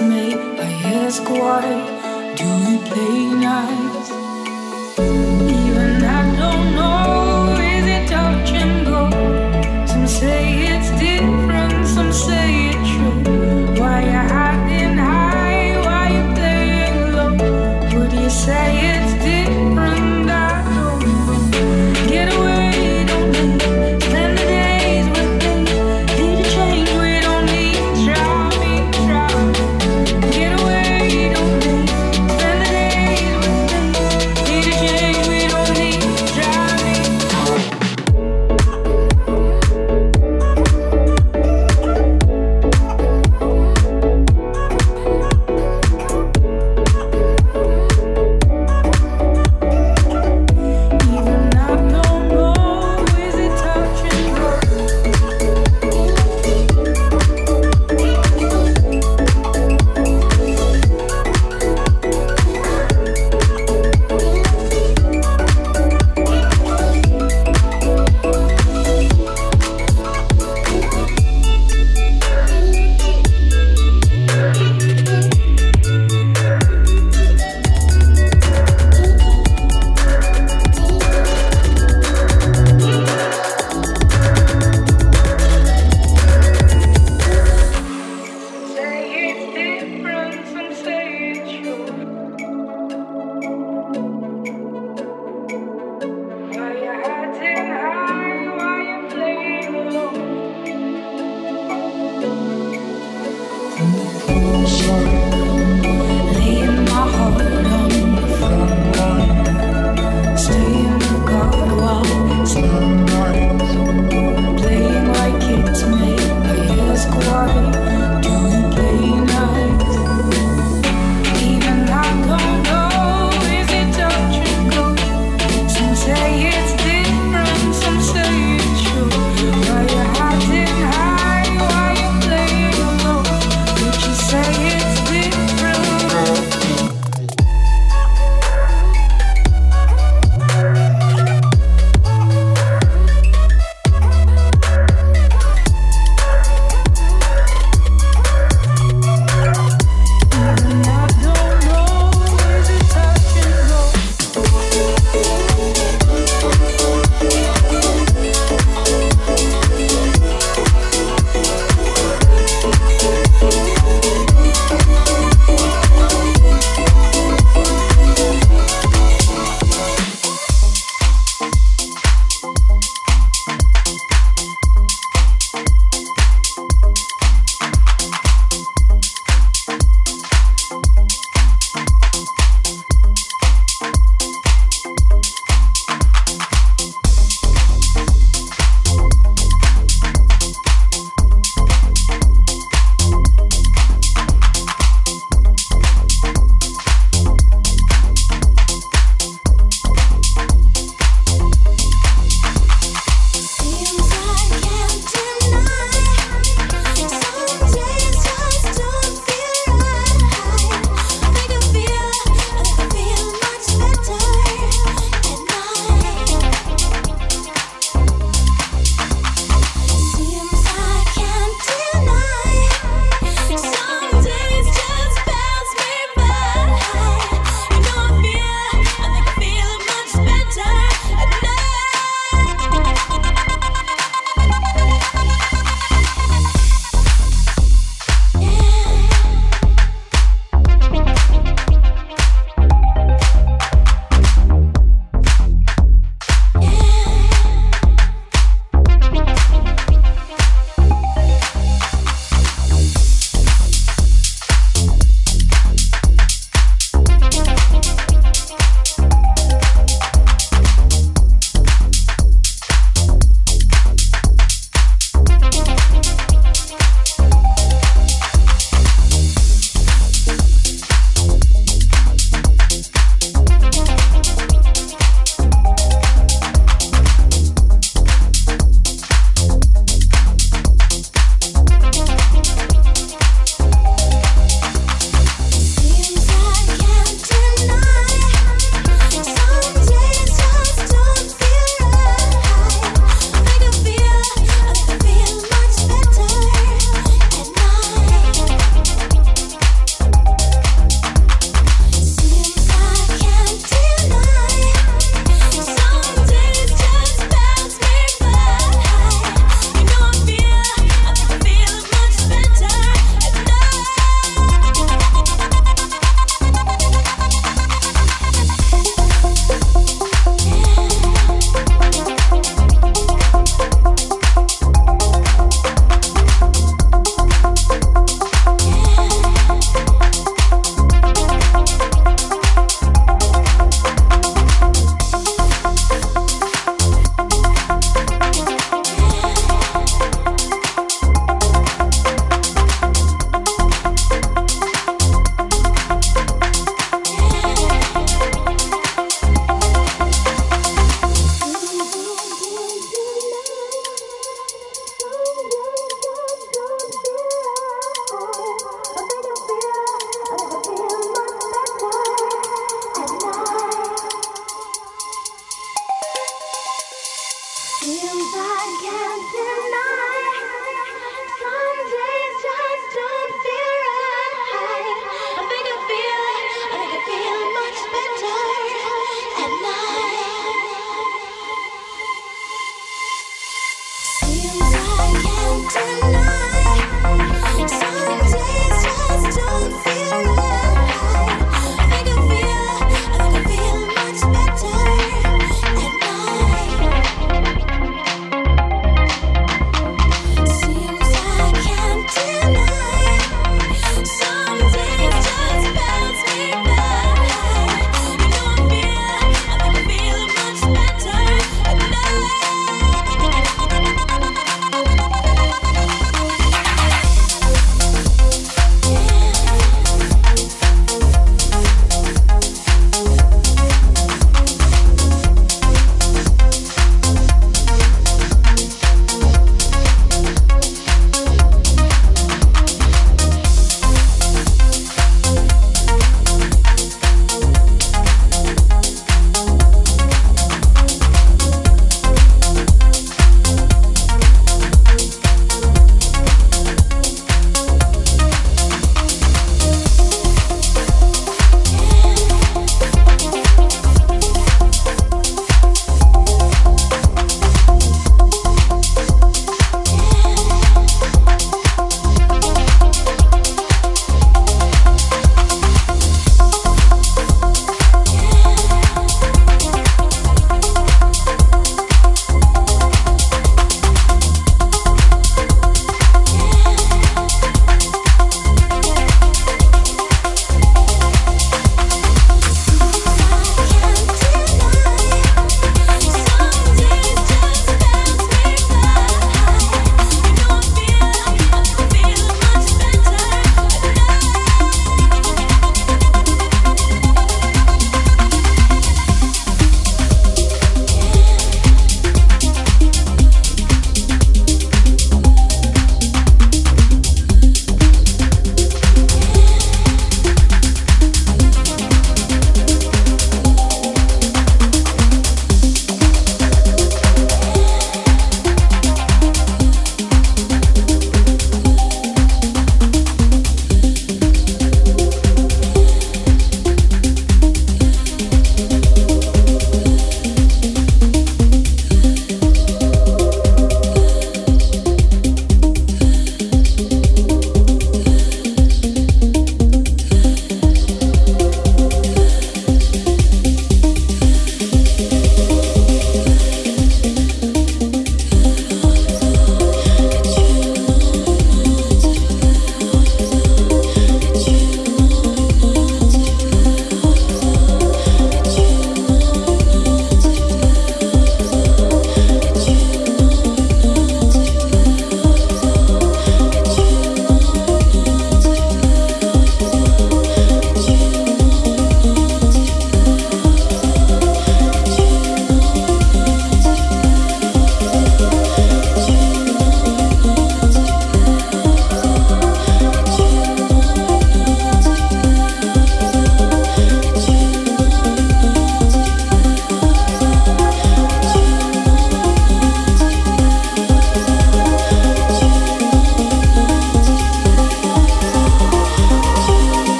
me, I ask why.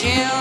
chill